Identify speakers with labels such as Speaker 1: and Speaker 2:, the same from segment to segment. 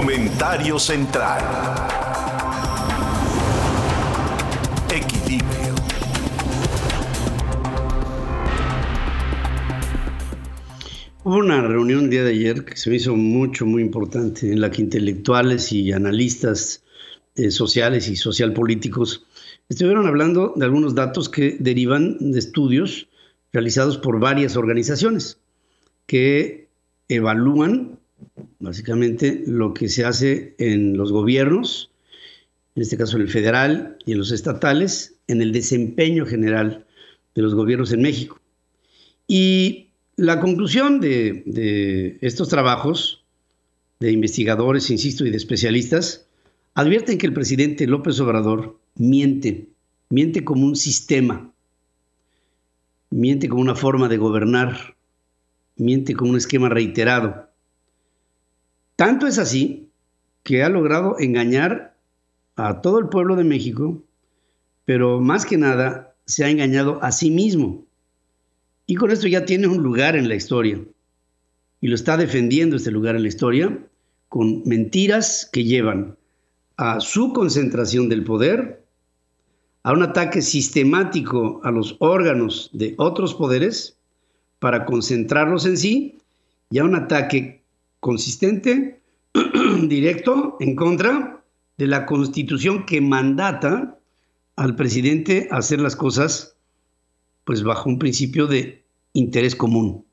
Speaker 1: Comentario central. Equilibrio.
Speaker 2: Hubo una reunión el día de ayer que se me hizo mucho, muy importante, en la que intelectuales y analistas eh, sociales y socialpolíticos estuvieron hablando de algunos datos que derivan de estudios realizados por varias organizaciones que evalúan básicamente lo que se hace en los gobiernos, en este caso el federal y en los estatales, en el desempeño general de los gobiernos en México. Y la conclusión de, de estos trabajos de investigadores, insisto, y de especialistas, advierten que el presidente López Obrador miente, miente como un sistema, miente como una forma de gobernar, miente como un esquema reiterado. Tanto es así que ha logrado engañar a todo el pueblo de México, pero más que nada se ha engañado a sí mismo. Y con esto ya tiene un lugar en la historia. Y lo está defendiendo este lugar en la historia con mentiras que llevan a su concentración del poder, a un ataque sistemático a los órganos de otros poderes para concentrarlos en sí y a un ataque consistente, directo, en contra de la constitución que mandata al presidente hacer las cosas pues bajo un principio de interés común.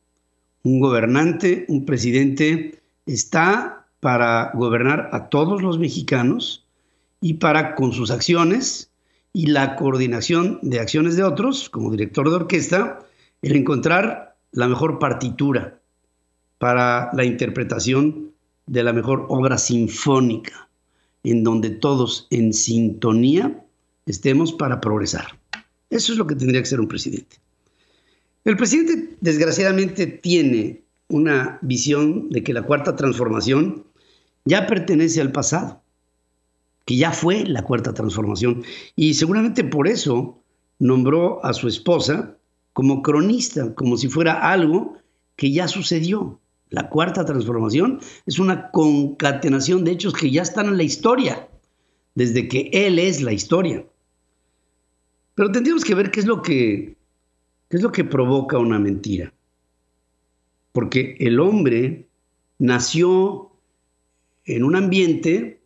Speaker 2: Un gobernante, un presidente está para gobernar a todos los mexicanos y para con sus acciones y la coordinación de acciones de otros, como director de orquesta, el encontrar la mejor partitura para la interpretación de la mejor obra sinfónica, en donde todos en sintonía estemos para progresar. Eso es lo que tendría que ser un presidente. El presidente, desgraciadamente, tiene una visión de que la cuarta transformación ya pertenece al pasado, que ya fue la cuarta transformación. Y seguramente por eso nombró a su esposa como cronista, como si fuera algo que ya sucedió. La cuarta transformación es una concatenación de hechos que ya están en la historia, desde que Él es la historia. Pero tendríamos que ver qué es lo que, qué es lo que provoca una mentira. Porque el hombre nació en un ambiente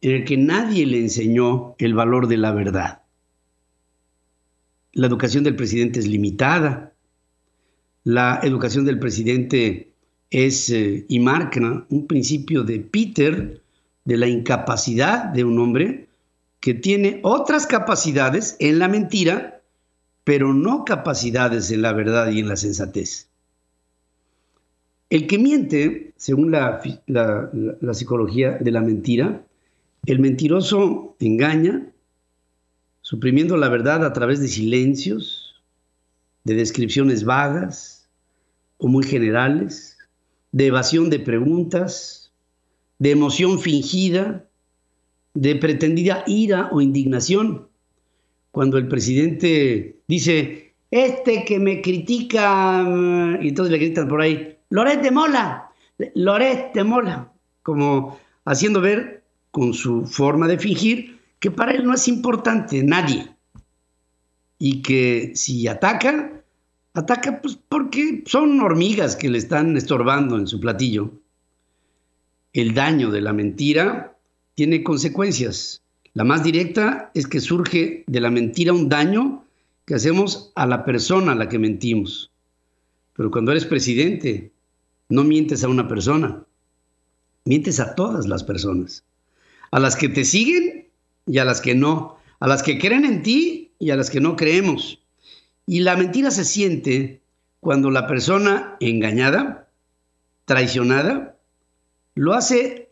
Speaker 2: en el que nadie le enseñó el valor de la verdad la educación del presidente es limitada, la educación del presidente es eh, y marca un principio de Peter de la incapacidad de un hombre que tiene otras capacidades en la mentira, pero no capacidades en la verdad y en la sensatez. El que miente, según la, la psicología de la mentira, el mentiroso engaña, suprimiendo la verdad a través de silencios, de descripciones vagas o muy generales, de evasión de preguntas, de emoción fingida, de pretendida ira o indignación. Cuando el presidente dice, este que me critica, y entonces le gritan por ahí, Loret de Mola, Loret de Mola, como haciendo ver con su forma de fingir que para él no es importante nadie. Y que si ataca, ataca pues porque son hormigas que le están estorbando en su platillo. El daño de la mentira tiene consecuencias. La más directa es que surge de la mentira un daño que hacemos a la persona a la que mentimos. Pero cuando eres presidente, no mientes a una persona, mientes a todas las personas. A las que te siguen y a las que no, a las que creen en ti y a las que no creemos. Y la mentira se siente cuando la persona engañada, traicionada, lo hace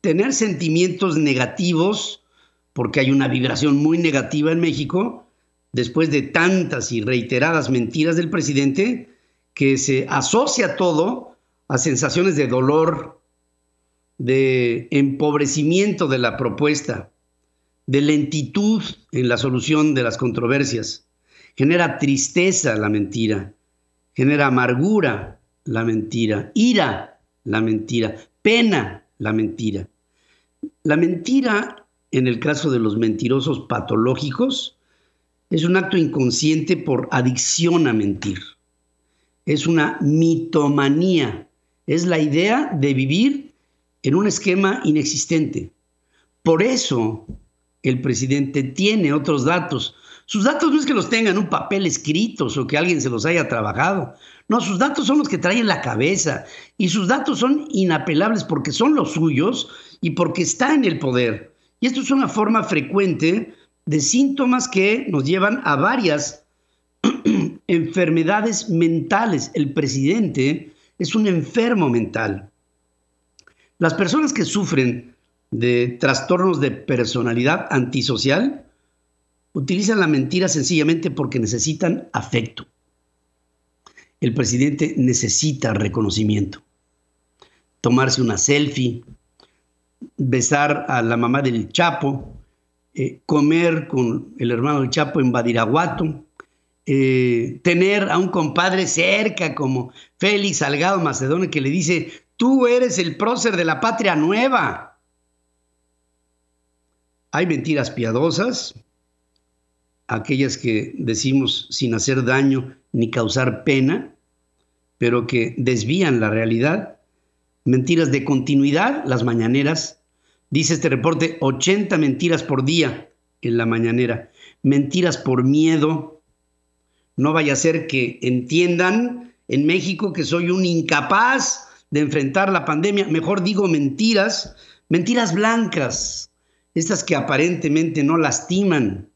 Speaker 2: tener sentimientos negativos, porque hay una vibración muy negativa en México, después de tantas y reiteradas mentiras del presidente, que se asocia todo a sensaciones de dolor, de empobrecimiento de la propuesta, de lentitud en la solución de las controversias. Genera tristeza la mentira, genera amargura la mentira, ira la mentira, pena la mentira. La mentira, en el caso de los mentirosos patológicos, es un acto inconsciente por adicción a mentir. Es una mitomanía. Es la idea de vivir en un esquema inexistente. Por eso el presidente tiene otros datos. Sus datos no es que los tenga en un papel escritos o que alguien se los haya trabajado. No, sus datos son los que trae en la cabeza. Y sus datos son inapelables porque son los suyos y porque está en el poder. Y esto es una forma frecuente de síntomas que nos llevan a varias enfermedades mentales. El presidente es un enfermo mental. Las personas que sufren de trastornos de personalidad antisocial utilizan la mentira sencillamente porque necesitan afecto. El presidente necesita reconocimiento. Tomarse una selfie, besar a la mamá del Chapo, eh, comer con el hermano del Chapo en Badiraguato, eh, tener a un compadre cerca como Félix Salgado Macedonio que le dice, tú eres el prócer de la patria nueva. Hay mentiras piadosas, aquellas que decimos sin hacer daño ni causar pena, pero que desvían la realidad. Mentiras de continuidad, las mañaneras. Dice este reporte, 80 mentiras por día en la mañanera. Mentiras por miedo. No vaya a ser que entiendan en México que soy un incapaz de enfrentar la pandemia. Mejor digo mentiras, mentiras blancas, estas que aparentemente no lastiman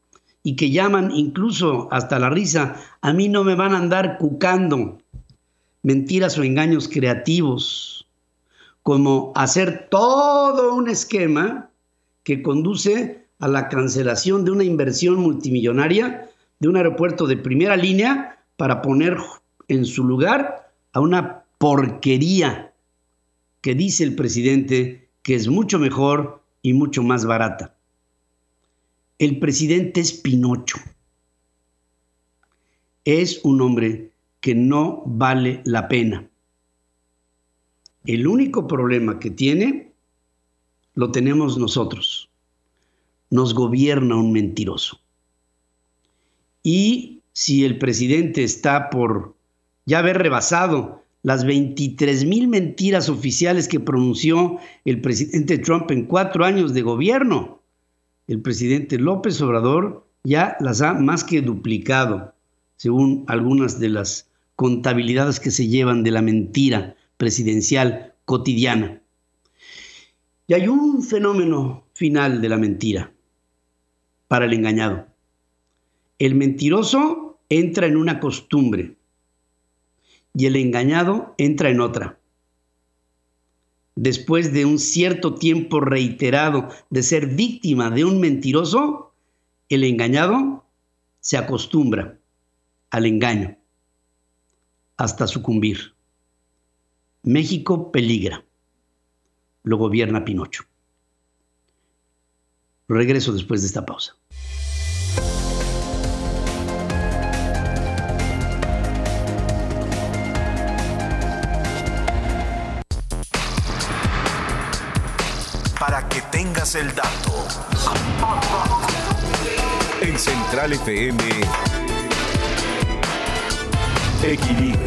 Speaker 2: y que llaman incluso hasta la risa, a mí no me van a andar cucando mentiras o engaños creativos, como hacer todo un esquema que conduce a la cancelación de una inversión multimillonaria de un aeropuerto de primera línea para poner en su lugar a una porquería que dice el presidente que es mucho mejor y mucho más barata. El presidente es Pinocho. Es un hombre que no vale la pena. El único problema que tiene lo tenemos nosotros. Nos gobierna un mentiroso. Y si el presidente está por ya haber rebasado las 23 mil mentiras oficiales que pronunció el presidente Trump en cuatro años de gobierno. El presidente López Obrador ya las ha más que duplicado, según algunas de las contabilidades que se llevan de la mentira presidencial cotidiana. Y hay un fenómeno final de la mentira para el engañado. El mentiroso entra en una costumbre y el engañado entra en otra. Después de un cierto tiempo reiterado de ser víctima de un mentiroso, el engañado se acostumbra al engaño hasta sucumbir. México peligra. Lo gobierna Pinocho. Regreso después de esta pausa.
Speaker 1: El dato. En Central FM, Equilibrio.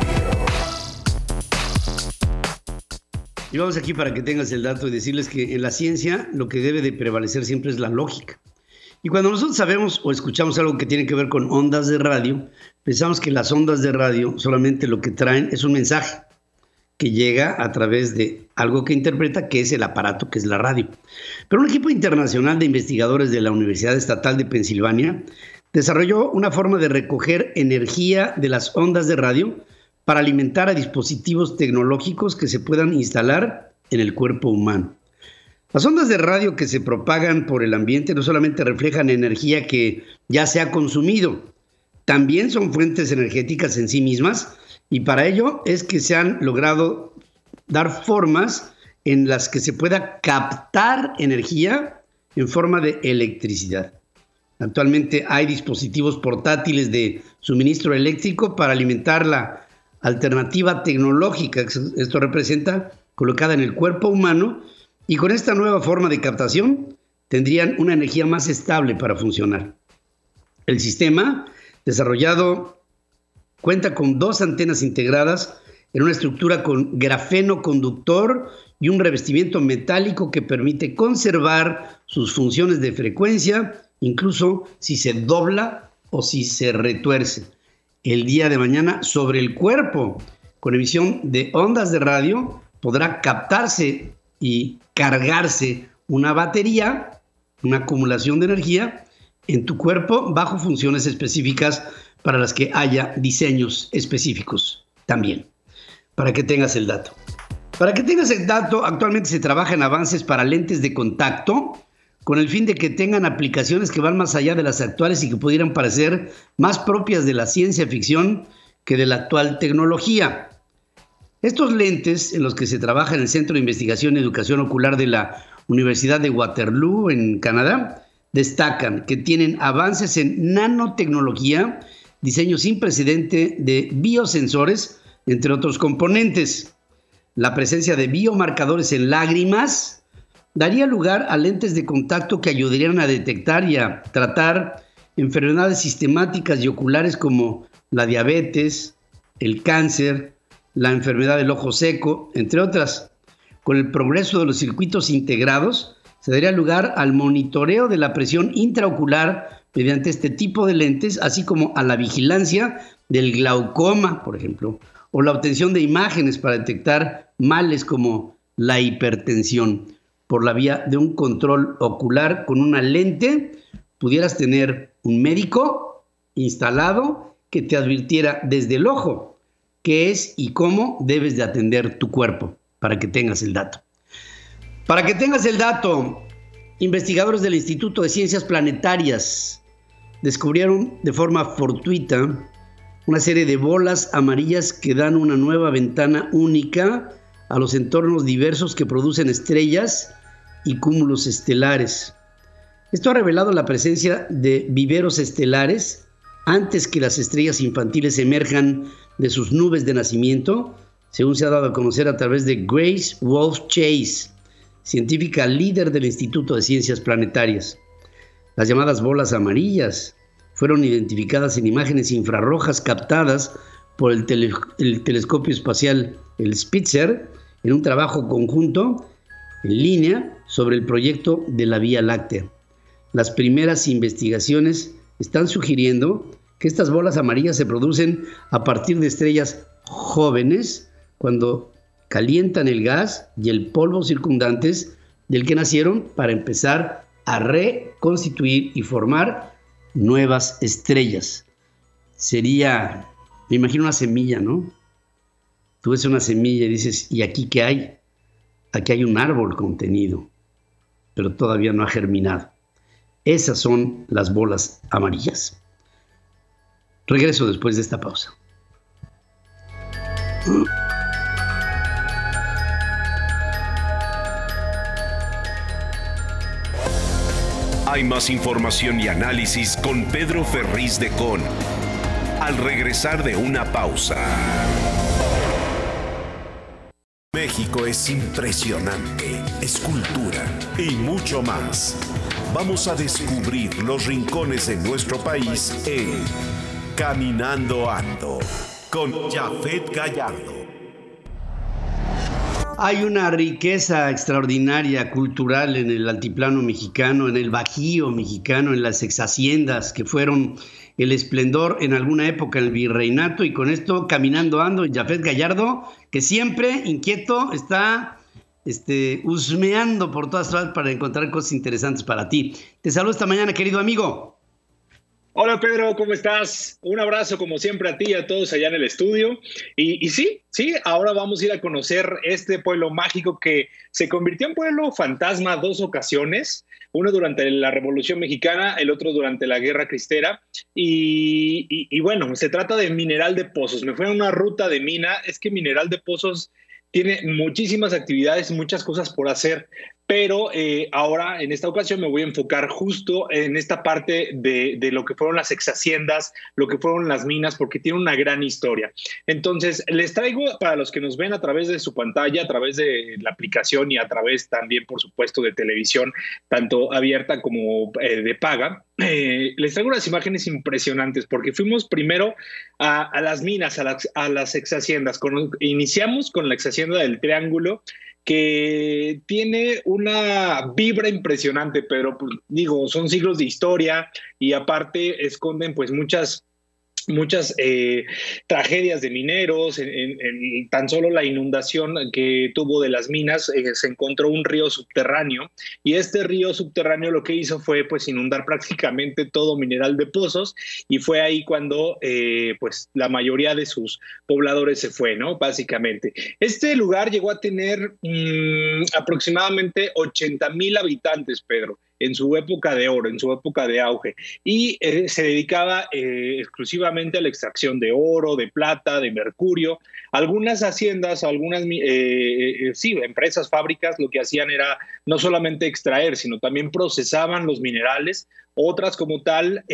Speaker 2: Y vamos aquí para que tengas el dato y decirles que en la ciencia lo que debe de prevalecer siempre es la lógica. Y cuando nosotros sabemos o escuchamos algo que tiene que ver con ondas de radio, pensamos que las ondas de radio solamente lo que traen es un mensaje que llega a través de algo que interpreta, que es el aparato, que es la radio. Pero un equipo internacional de investigadores de la Universidad Estatal de Pensilvania desarrolló una forma de recoger energía de las ondas de radio para alimentar a dispositivos tecnológicos que se puedan instalar en el cuerpo humano. Las ondas de radio que se propagan por el ambiente no solamente reflejan energía que ya se ha consumido, también son fuentes energéticas en sí mismas y para ello es que se han logrado dar formas en las que se pueda captar energía en forma de electricidad. Actualmente hay dispositivos portátiles de suministro eléctrico para alimentar la alternativa tecnológica que esto representa colocada en el cuerpo humano Y con esta nueva forma de captación tendrían una energía más estable para funcionar. El sistema desarrollado cuenta con dos antenas integradas en una estructura con grafeno conductor y un revestimiento metálico que permite conservar sus funciones de frecuencia, incluso si se dobla o si se retuerce. El día de mañana sobre el cuerpo, con emisión de ondas de radio, podrá captarse y cargarse una batería, una acumulación de energía en tu cuerpo bajo funciones específicas para las que haya diseños específicos también, para que tengas el dato. Para que tengas el dato, actualmente se trabaja en avances para lentes de contacto con el fin de que tengan aplicaciones que van más allá de las actuales y que pudieran parecer más propias de la ciencia ficción que de la actual tecnología. Estos lentes en los que se trabaja en el Centro de Investigación y Educación Ocular de la Universidad de Waterloo en Canadá destacan que tienen avances en nanotecnología, diseño sin precedente de biosensores, entre otros componentes la presencia de biomarcadores en lágrimas daría lugar a lentes de contacto que ayudarían a detectar y a tratar enfermedades sistemáticas y oculares como la diabetes, el cáncer, la enfermedad del ojo seco, entre otras. Con el progreso de los circuitos integrados, se daría lugar al monitoreo de la presión intraocular mediante este tipo de lentes, así como a la vigilancia del glaucoma, por ejemplo, o la obtención de imágenes para detectar males como la hipertensión por la vía de un control ocular con una lente, pudieras tener un médico instalado que te advirtiera desde el ojo qué es y cómo debes de atender tu cuerpo para que tengas el dato. Para que tengas el dato, investigadores del Instituto de Ciencias Planetarias descubrieron de forma fortuita una serie de bolas amarillas que dan una nueva ventana única a los entornos diversos que producen estrellas y cúmulos estelares. Esto ha revelado la presencia de viveros estelares antes que las estrellas infantiles emerjan de sus nubes de nacimiento, según se ha dado a conocer a través de Grace Wolf Chase, científica líder del Instituto de Ciencias Planetarias. Las llamadas bolas amarillas fueron identificadas en imágenes infrarrojas captadas por el, telescopio espacial, el Spitzer, en un trabajo conjunto en línea sobre el proyecto de la Vía Láctea. Las primeras investigaciones están sugiriendo que estas bolas amarillas se producen a partir de estrellas jóvenes cuando calientan el gas y el polvo circundantes del que nacieron para empezar a reconstituir y formar nuevas estrellas. Sería, me imagino una semilla, ¿no? Tú ves una semilla y dices, ¿y aquí qué hay? Aquí hay un árbol contenido, pero todavía no ha germinado. Esas son las bolas amarillas. Regreso después de esta pausa.
Speaker 1: Hay más información y análisis con Pedro Ferriz de Con. Al regresar de una pausa. México es impresionante, es cultura y mucho más. Vamos a descubrir los rincones de nuestro país en Caminando Ando con Jafet Gallardo.
Speaker 2: Hay una riqueza extraordinaria cultural en el altiplano mexicano, en el bajío mexicano, en las exhaciendas que fueron el esplendor en alguna época en el virreinato y con esto caminando ando Jafet Gallardo, que siempre inquieto está este, husmeando por todas partes para encontrar cosas interesantes para ti. Te saludo esta mañana, querido amigo.
Speaker 3: Hola Pedro, ¿cómo estás? Un abrazo como siempre a ti y a todos allá en el estudio. Y, sí, sí, ahora vamos a ir a conocer este pueblo mágico que se convirtió en pueblo fantasma dos ocasiones, uno durante la Revolución Mexicana, el otro durante la Guerra Cristera. Y, y bueno, se trata de Mineral de Pozos. Me fui a una ruta de mina, es que Mineral de Pozos tiene muchísimas actividades, muchas cosas por hacer, pero eh, ahora en esta ocasión me voy a enfocar justo en esta parte de, lo que fueron las ex haciendas, lo que fueron las minas, porque tiene una gran historia. Entonces, les traigo para los que nos ven a través de su pantalla, a través de la aplicación y a través también, por supuesto, de televisión, tanto abierta como eh, de paga, eh, les traigo unas imágenes impresionantes porque fuimos primero a, las minas, a las, a las ex haciendas. iniciamos con la ex hacienda del Triángulo que tiene una vibra impresionante, pero pues, digo, son siglos de historia y aparte esconden pues muchas muchas eh, tragedias de mineros, en, tan solo la inundación que tuvo de las minas, eh, se encontró un río subterráneo y este río subterráneo lo que hizo fue pues inundar prácticamente todo mineral de pozos y fue ahí cuando eh, pues la mayoría de sus pobladores se fue, ¿no? Básicamente. Este lugar llegó a tener mm, aproximadamente 80 mil habitantes, Pedro en su época de oro, en su época de auge, y eh, se dedicaba eh, exclusivamente a la extracción de oro, de plata, de mercurio. Algunas haciendas, algunas, eh, sí, empresas, fábricas, lo que hacían era no solamente extraer, sino también procesaban los minerales. Otras como tal,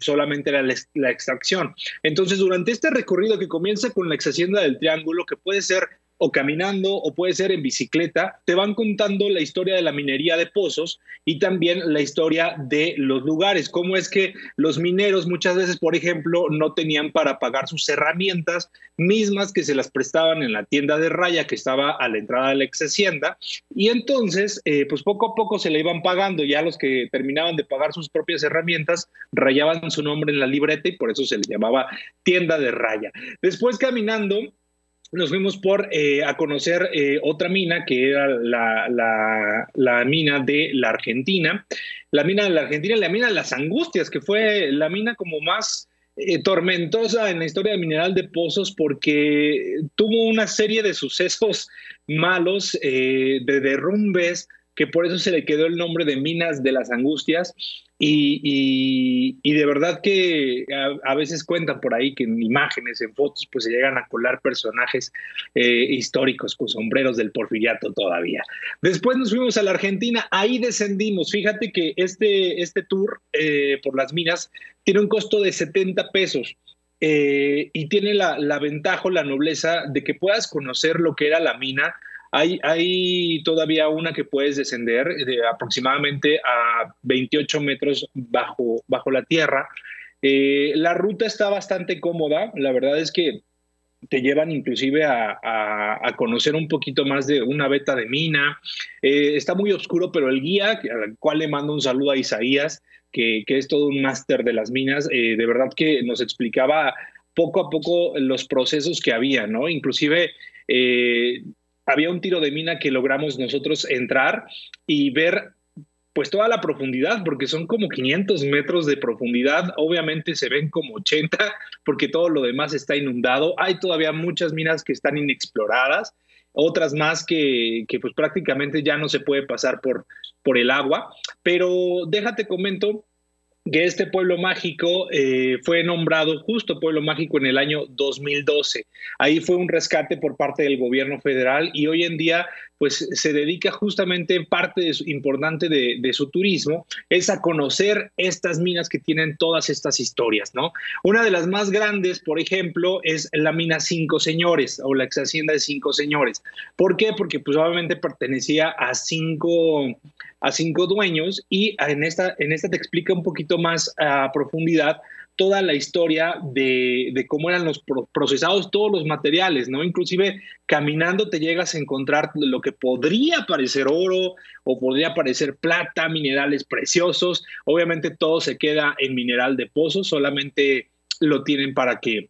Speaker 3: solamente la, extracción. Entonces, durante este recorrido que comienza con la ex del Triángulo, que puede ser o caminando o puede ser en bicicleta, te van contando la historia de la minería de pozos y también la historia de los lugares, cómo es que los mineros muchas veces, por ejemplo, no tenían para pagar sus herramientas mismas que se las prestaban en la tienda de raya que estaba a la entrada de la ex hacienda y entonces, eh, pues poco a poco se le iban pagando, ya los que terminaban de pagar sus propias herramientas rayaban su nombre en la libreta y por eso se le llamaba tienda de raya. Después caminando, nos fuimos por eh, a conocer eh, otra mina que era la, la, mina de la Argentina, la mina de la Argentina, la mina de las Angustias, que fue la mina como más eh, tormentosa en la historia del mineral de pozos porque tuvo una serie de sucesos malos, de derrumbes, que por eso se le quedó el nombre de Minas de las Angustias. Y, de verdad que a, veces cuentan por ahí que en imágenes, en fotos, pues se llegan a colar personajes eh, históricos con sombreros del porfiriato todavía. Después nos fuimos a la Argentina, ahí descendimos. Fíjate que este, este tour eh, por las minas tiene un costo de 70 pesos. Eh, y tiene la, la ventaja o la nobleza de que puedas conocer lo que era la mina hay, todavía una que puedes descender de aproximadamente a 28 metros bajo, bajo la tierra. Eh, la ruta está bastante cómoda, la verdad es que te llevan inclusive a, conocer un poquito más de una beta de mina. Eh, está muy oscuro, pero el guía, al cual le mando un saludo a Isaías, que, es todo un máster de las minas, eh, de verdad que nos explicaba poco a poco los procesos que había, ¿no? Inclusive había un tiro de mina que logramos nosotros entrar y ver pues toda la profundidad, porque son como 500 metros de profundidad, obviamente se ven como 80, porque todo lo demás está inundado, hay todavía muchas minas que están inexploradas, otras más que, que pues prácticamente ya no se puede pasar por, por el agua, pero déjate comento que este pueblo mágico eh, fue nombrado justo pueblo mágico en el año 2012. Ahí fue un rescate por parte del gobierno federal y hoy en día pues se dedica justamente parte importante de, su turismo es a conocer estas minas que tienen todas estas historias, ¿no? Una de las más grandes, por ejemplo, es la mina Cinco Señores o la ex hacienda de Cinco Señores. ¿Por qué? Porque pues obviamente pertenecía a cinco a cinco dueños y en esta, en esta te explica un poquito más a profundidad toda la historia de, cómo eran los procesados todos los materiales, ¿no? Inclusive caminando te llegas a encontrar lo que podría parecer oro o podría parecer plata, minerales preciosos. Obviamente todo se queda en mineral de pozo, solamente lo tienen para que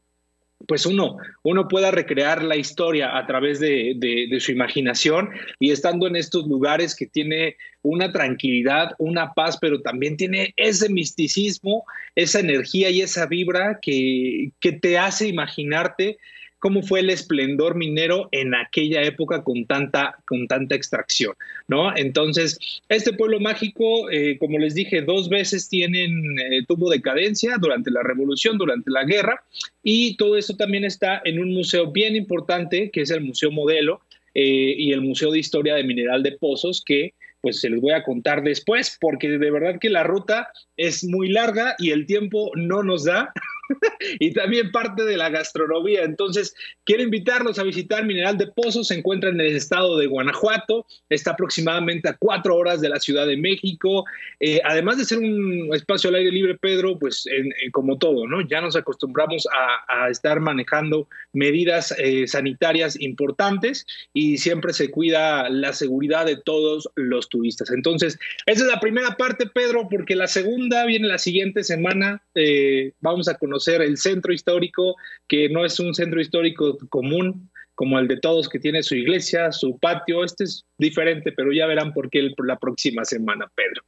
Speaker 3: pues uno, uno pueda recrear la historia a través de, su imaginación y estando en estos lugares que tiene una tranquilidad, una paz, pero también tiene ese misticismo, esa energía y esa vibra que, que te hace imaginarte cómo fue el esplendor minero en aquella época con tanta, con tanta extracción, ¿no? Entonces, este pueblo mágico, eh, como les dije, dos veces tienen, eh, tuvo decadencia durante la revolución, durante la guerra, y todo esto también está en un museo bien importante, que es el Museo Modelo, eh, y el Museo de Historia de Mineral de Pozos, que pues se les voy a contar después, porque de verdad que la ruta es muy larga y el tiempo no nos da. y también parte de la gastronomía. Entonces, quiero invitarlos a visitar Mineral de Pozos. Se encuentra en el estado de Guanajuato. Está aproximadamente a cuatro horas de la Ciudad de México. Eh, además de ser un espacio al aire libre, Pedro, pues como todo, ¿no? Ya nos acostumbramos a, estar manejando medidas eh, sanitarias importantes y siempre se cuida la seguridad de todos los turistas. Entonces, esa es la primera parte, Pedro, porque la segunda viene la siguiente semana. Eh, vamos a conocer conocer el centro histórico, que no es un centro histórico común como el de todos, que tiene su iglesia, su patio. Este es diferente, pero ya verán por qué la próxima semana, Pedro.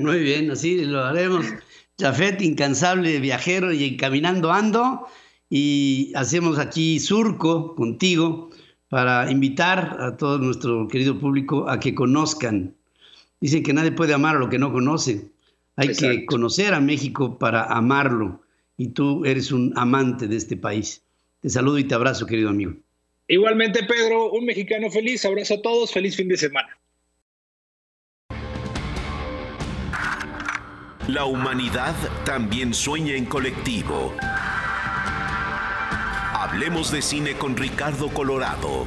Speaker 2: Muy bien, así lo haremos. Jafet, incansable viajero y caminando ando. Y hacemos aquí surco contigo para invitar a todo nuestro querido público a que conozcan. Dicen que nadie puede amar a lo que no conoce. Hay que conocer a México para amarlo y tú eres un amante de este país. Te saludo y te abrazo, querido amigo.
Speaker 3: Igualmente, Pedro, un mexicano feliz. Abrazo a todos. Feliz fin de semana.
Speaker 1: La humanidad también sueña en colectivo. Hablemos de cine con Ricardo Colorado.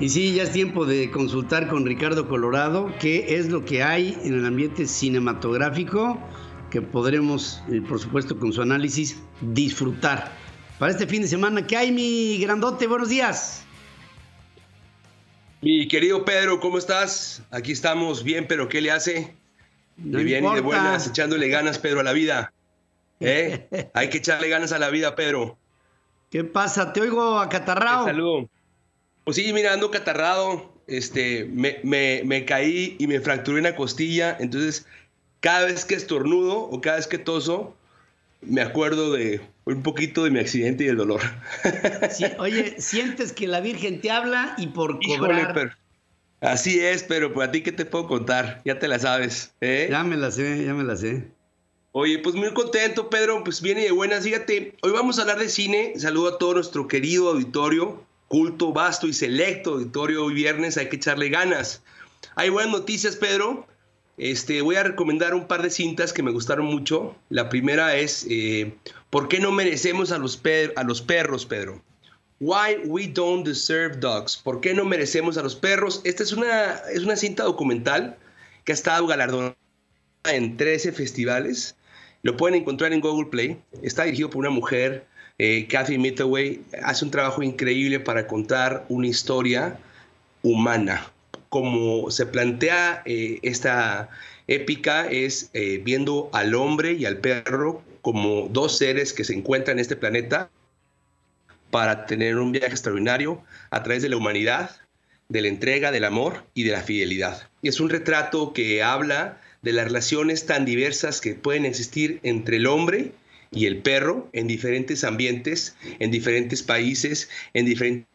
Speaker 2: Y sí, ya es tiempo de consultar con Ricardo Colorado qué es lo que hay en el ambiente cinematográfico que podremos, eh, por supuesto, con su análisis, disfrutar. Para este fin de semana, ¿qué hay, mi grandote? Buenos días.
Speaker 4: Mi querido Pedro, ¿cómo estás? Aquí estamos bien, pero ¿qué le hace? de bien y de buenas, echándole ganas, Pedro, a la vida. ¿Eh? Hay que echarle ganas a la vida, Pedro.
Speaker 2: ¿Qué pasa? Te oigo acatarrado.
Speaker 4: Saludo. Pues sí, mira, ando catarrado. Este, me, me, me caí y me fracturé una costilla. Entonces, cada vez que estornudo o cada vez que toso, me acuerdo de un poquito de mi accidente y el dolor.
Speaker 2: oye, sientes que la Virgen te habla y por cobrar.
Speaker 4: así es, pero para ti, ¿qué te puedo contar? Ya te la sabes. ¿eh?
Speaker 2: Ya me la sé, ya me la sé.
Speaker 4: Oye, pues muy contento, Pedro. Pues viene de buenas. Fíjate, hoy vamos a hablar de cine. Saludo a todo nuestro querido auditorio, culto, vasto y selecto auditorio. Hoy viernes hay que echarle ganas. Hay buenas noticias, Pedro. Este, voy a recomendar un par de cintas que me gustaron mucho. La primera es eh, ¿Por qué no merecemos a los, a los perros, Pedro? Why We Don't Deserve Dogs. ¿Por qué no merecemos a los perros? Esta es una, es una cinta documental que ha estado galardonada en 13 festivales. Lo pueden encontrar en Google Play. Está dirigido por una mujer, eh, Kathy Mitaway. Hace un trabajo increíble para contar una historia humana, como se plantea eh, esta épica es eh, viendo al hombre y al perro como dos seres que se encuentran en este planeta para tener un viaje extraordinario a través de la humanidad, de la entrega, del amor y de la fidelidad. Y es un retrato que habla de las relaciones tan diversas que pueden existir entre el hombre y el perro en diferentes ambientes, en diferentes países, en diferentes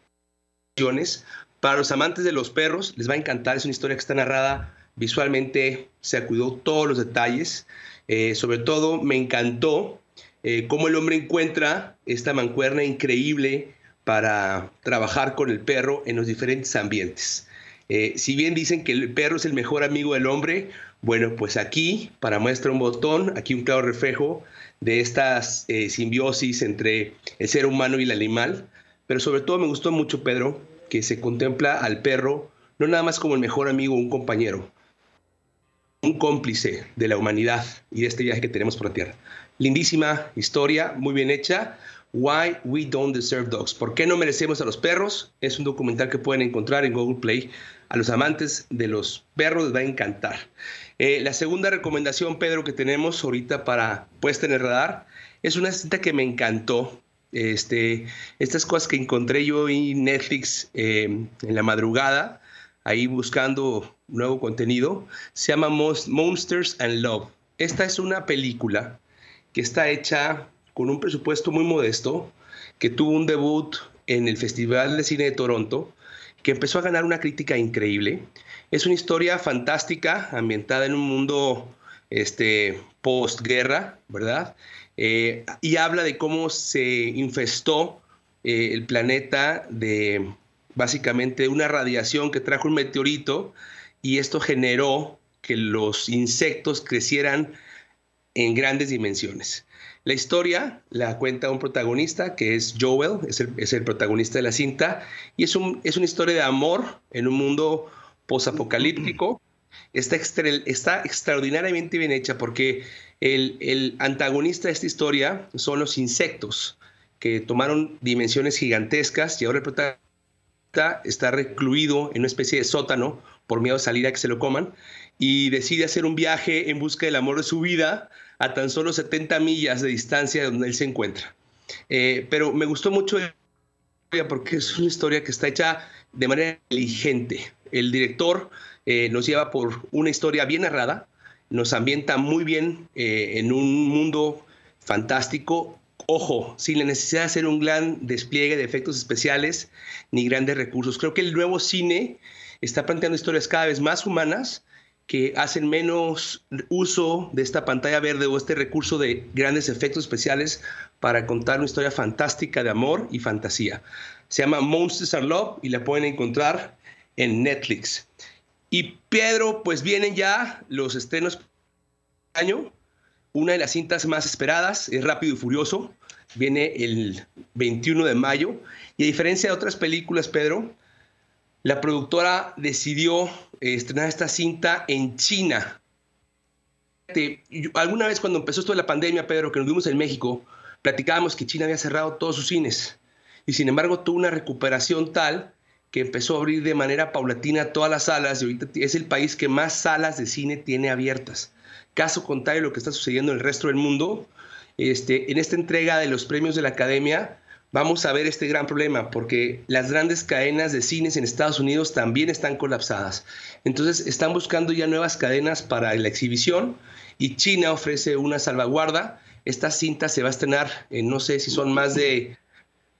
Speaker 4: regiones, para los amantes de los perros, les va a encantar. Es una historia que está narrada visualmente, se cuidó todos los detalles. Eh, sobre todo, me encantó eh, cómo el hombre encuentra esta mancuerna increíble para trabajar con el perro en los diferentes ambientes. Eh, si bien dicen que el perro es el mejor amigo del hombre, bueno, pues aquí, para muestra un botón, aquí un claro reflejo de estas simbiosis entre el ser humano y el animal. Pero sobre todo me gustó mucho, Pedro, que se contempla al perro no nada más como el mejor amigo o un compañero, un cómplice de la humanidad y de este viaje que tenemos por la Tierra. Lindísima historia, muy bien hecha. Why We Don't Deserve Dogs. ¿Por qué no merecemos a los perros? Es un documental que pueden encontrar en Google Play. A los amantes de los perros les va a encantar. Eh, la segunda recomendación, Pedro, que tenemos ahorita para puesta en el radar, es una cinta que me encantó. Este, estas cosas que encontré yo en Netflix eh, en la madrugada, ahí buscando nuevo contenido, se llama Monsters and Love. Esta es una película que está hecha con un presupuesto muy modesto, que tuvo un debut en el Festival de Cine de Toronto, que empezó a ganar una crítica increíble. Es una historia fantástica, ambientada en un mundo este, postguerra, ¿verdad? Eh, y habla de cómo se infestó eh, el planeta de básicamente una radiación que trajo un meteorito y esto generó que los insectos crecieran en grandes dimensiones. La historia la cuenta un protagonista que es Joel, es el, protagonista de la cinta, y es, un, es una historia de amor en un mundo posapocalíptico. Está, está extraordinariamente bien hecha porque el, el antagonista de esta historia son los insectos que tomaron dimensiones gigantescas y ahora el protagonista está recluido en una especie de sótano por miedo a salir a que se lo coman y decide hacer un viaje en busca del amor de su vida a tan solo 70 millas de distancia de donde él se encuentra. Eh, pero me gustó mucho porque es una historia que está hecha de manera inteligente. El director eh, nos lleva por una historia bien narrada, nos ambienta muy bien eh, en un mundo fantástico. Ojo, sin la necesidad de hacer un gran despliegue de efectos especiales ni grandes recursos. Creo que el nuevo cine está planteando historias cada vez más humanas, que hacen menos uso de esta pantalla verde o este recurso de grandes efectos especiales para contar una historia fantástica de amor y fantasía. Se llama Monsters Are Love y la pueden encontrar en Netflix. Y Pedro, pues vienen ya los estrenos año. Una de las cintas más esperadas es Rápido y Furioso. Viene el 21 de mayo. Y a diferencia de otras películas, Pedro, la productora decidió eh, estrenar esta cinta en China. Alguna vez cuando empezó esto de la pandemia, Pedro, que nos vimos en México, platicábamos que China había cerrado todos sus cines y sin embargo tuvo una recuperación tal que empezó a abrir de manera paulatina todas las salas y ahorita es el país que más salas de cine tiene abiertas. Caso contrario lo que está sucediendo en el resto del mundo, este, en esta entrega de los premios de la Academia, vamos a ver este gran problema porque las grandes cadenas de cines en Estados Unidos también están colapsadas. Entonces están buscando ya nuevas cadenas para la exhibición y China ofrece una salvaguarda. Esta cinta se va a estrenar en no sé si son más de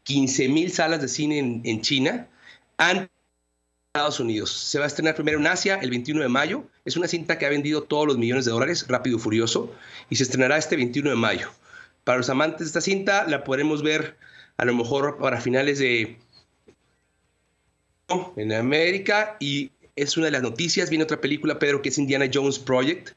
Speaker 4: 15 mil salas de cine en, China. En Estados Unidos. Se va a estrenar primero en Asia el 21 de mayo. Es una cinta que ha vendido todos los millones de dólares, rápido y furioso, y se estrenará este 21 de mayo. Para los amantes de esta cinta, la podremos ver a lo mejor para finales de en América y es una de las noticias. Viene otra película, Pedro, que es Indiana Jones Project.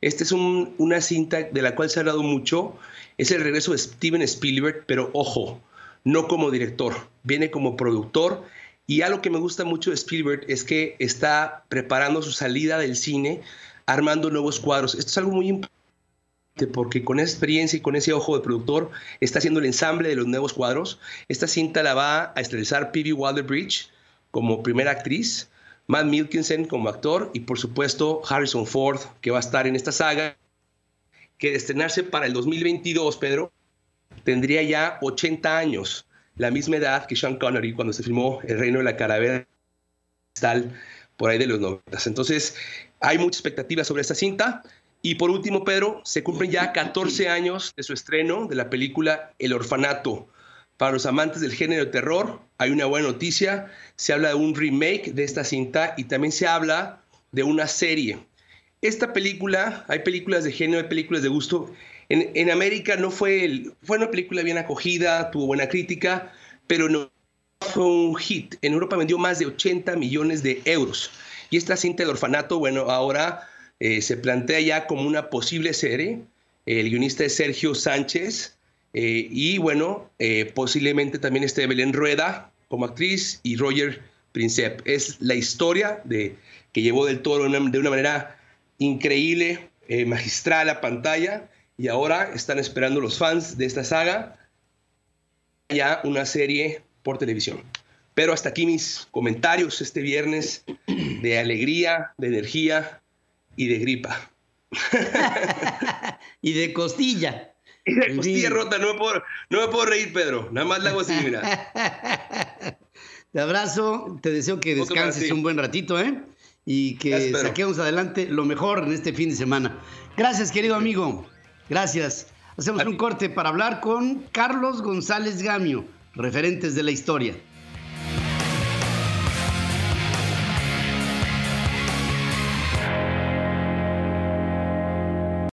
Speaker 4: Esta es una cinta de la cual se ha hablado mucho. Es el regreso de Steven Spielberg, pero ojo, no como director, viene como productor. Y algo que me gusta mucho de Spielberg es que está preparando su salida del cine, armando nuevos cuadros. Esto es algo muy importante porque con esa experiencia y con ese ojo de productor está haciendo el ensamble de los nuevos cuadros. Esta cinta la va a estrenizar P.B. Waller-Bridge como primera actriz, Matt Milkinson como actor y por supuesto Harrison Ford que va a estar en esta saga que de estrenarse para el 2022, Pedro, tendría ya 80 años, la misma edad que Sean Connery cuando se filmó El Reino de la Calavera por ahí de los 90. Entonces, hay mucha expectativa sobre esta cinta. Y por último, Pedro, se cumplen ya 14 años de su estreno de la película El Orfanato. Para los amantes del género de terror, hay una buena noticia. Se habla de un remake de esta cinta y también se habla de una serie. Esta película, hay películas de género, hay películas de gusto. En, América no fue, fue una película bien acogida, tuvo buena crítica, pero no fue un hit. En Europa vendió más de 80 millones de euros. Y esta cinta del orfanato, bueno, ahora eh, se plantea ya como una posible serie. El guionista es Sergio Sánchez eh, y bueno, eh, posiblemente también esté Belén Rueda como actriz y Roger Princep. Es la historia de, que llevó del toro de una manera increíble, magistral a pantalla y ahora están esperando los fans de esta saga ya una serie por televisión. Pero hasta aquí mis comentarios este viernes de alegría, de energía, y de gripa.
Speaker 2: y de costilla.
Speaker 4: Y de costilla rota, no me, puedo, no me puedo reír, Pedro. Nada más la hago así, mira.
Speaker 2: Te abrazo, te deseo que descanses un buen ratito, ¿eh? Y que saquemos adelante lo mejor en este fin de semana. Gracias, querido amigo. Gracias. Hacemos un corte para hablar con Carlos González Gamio, referentes de la historia.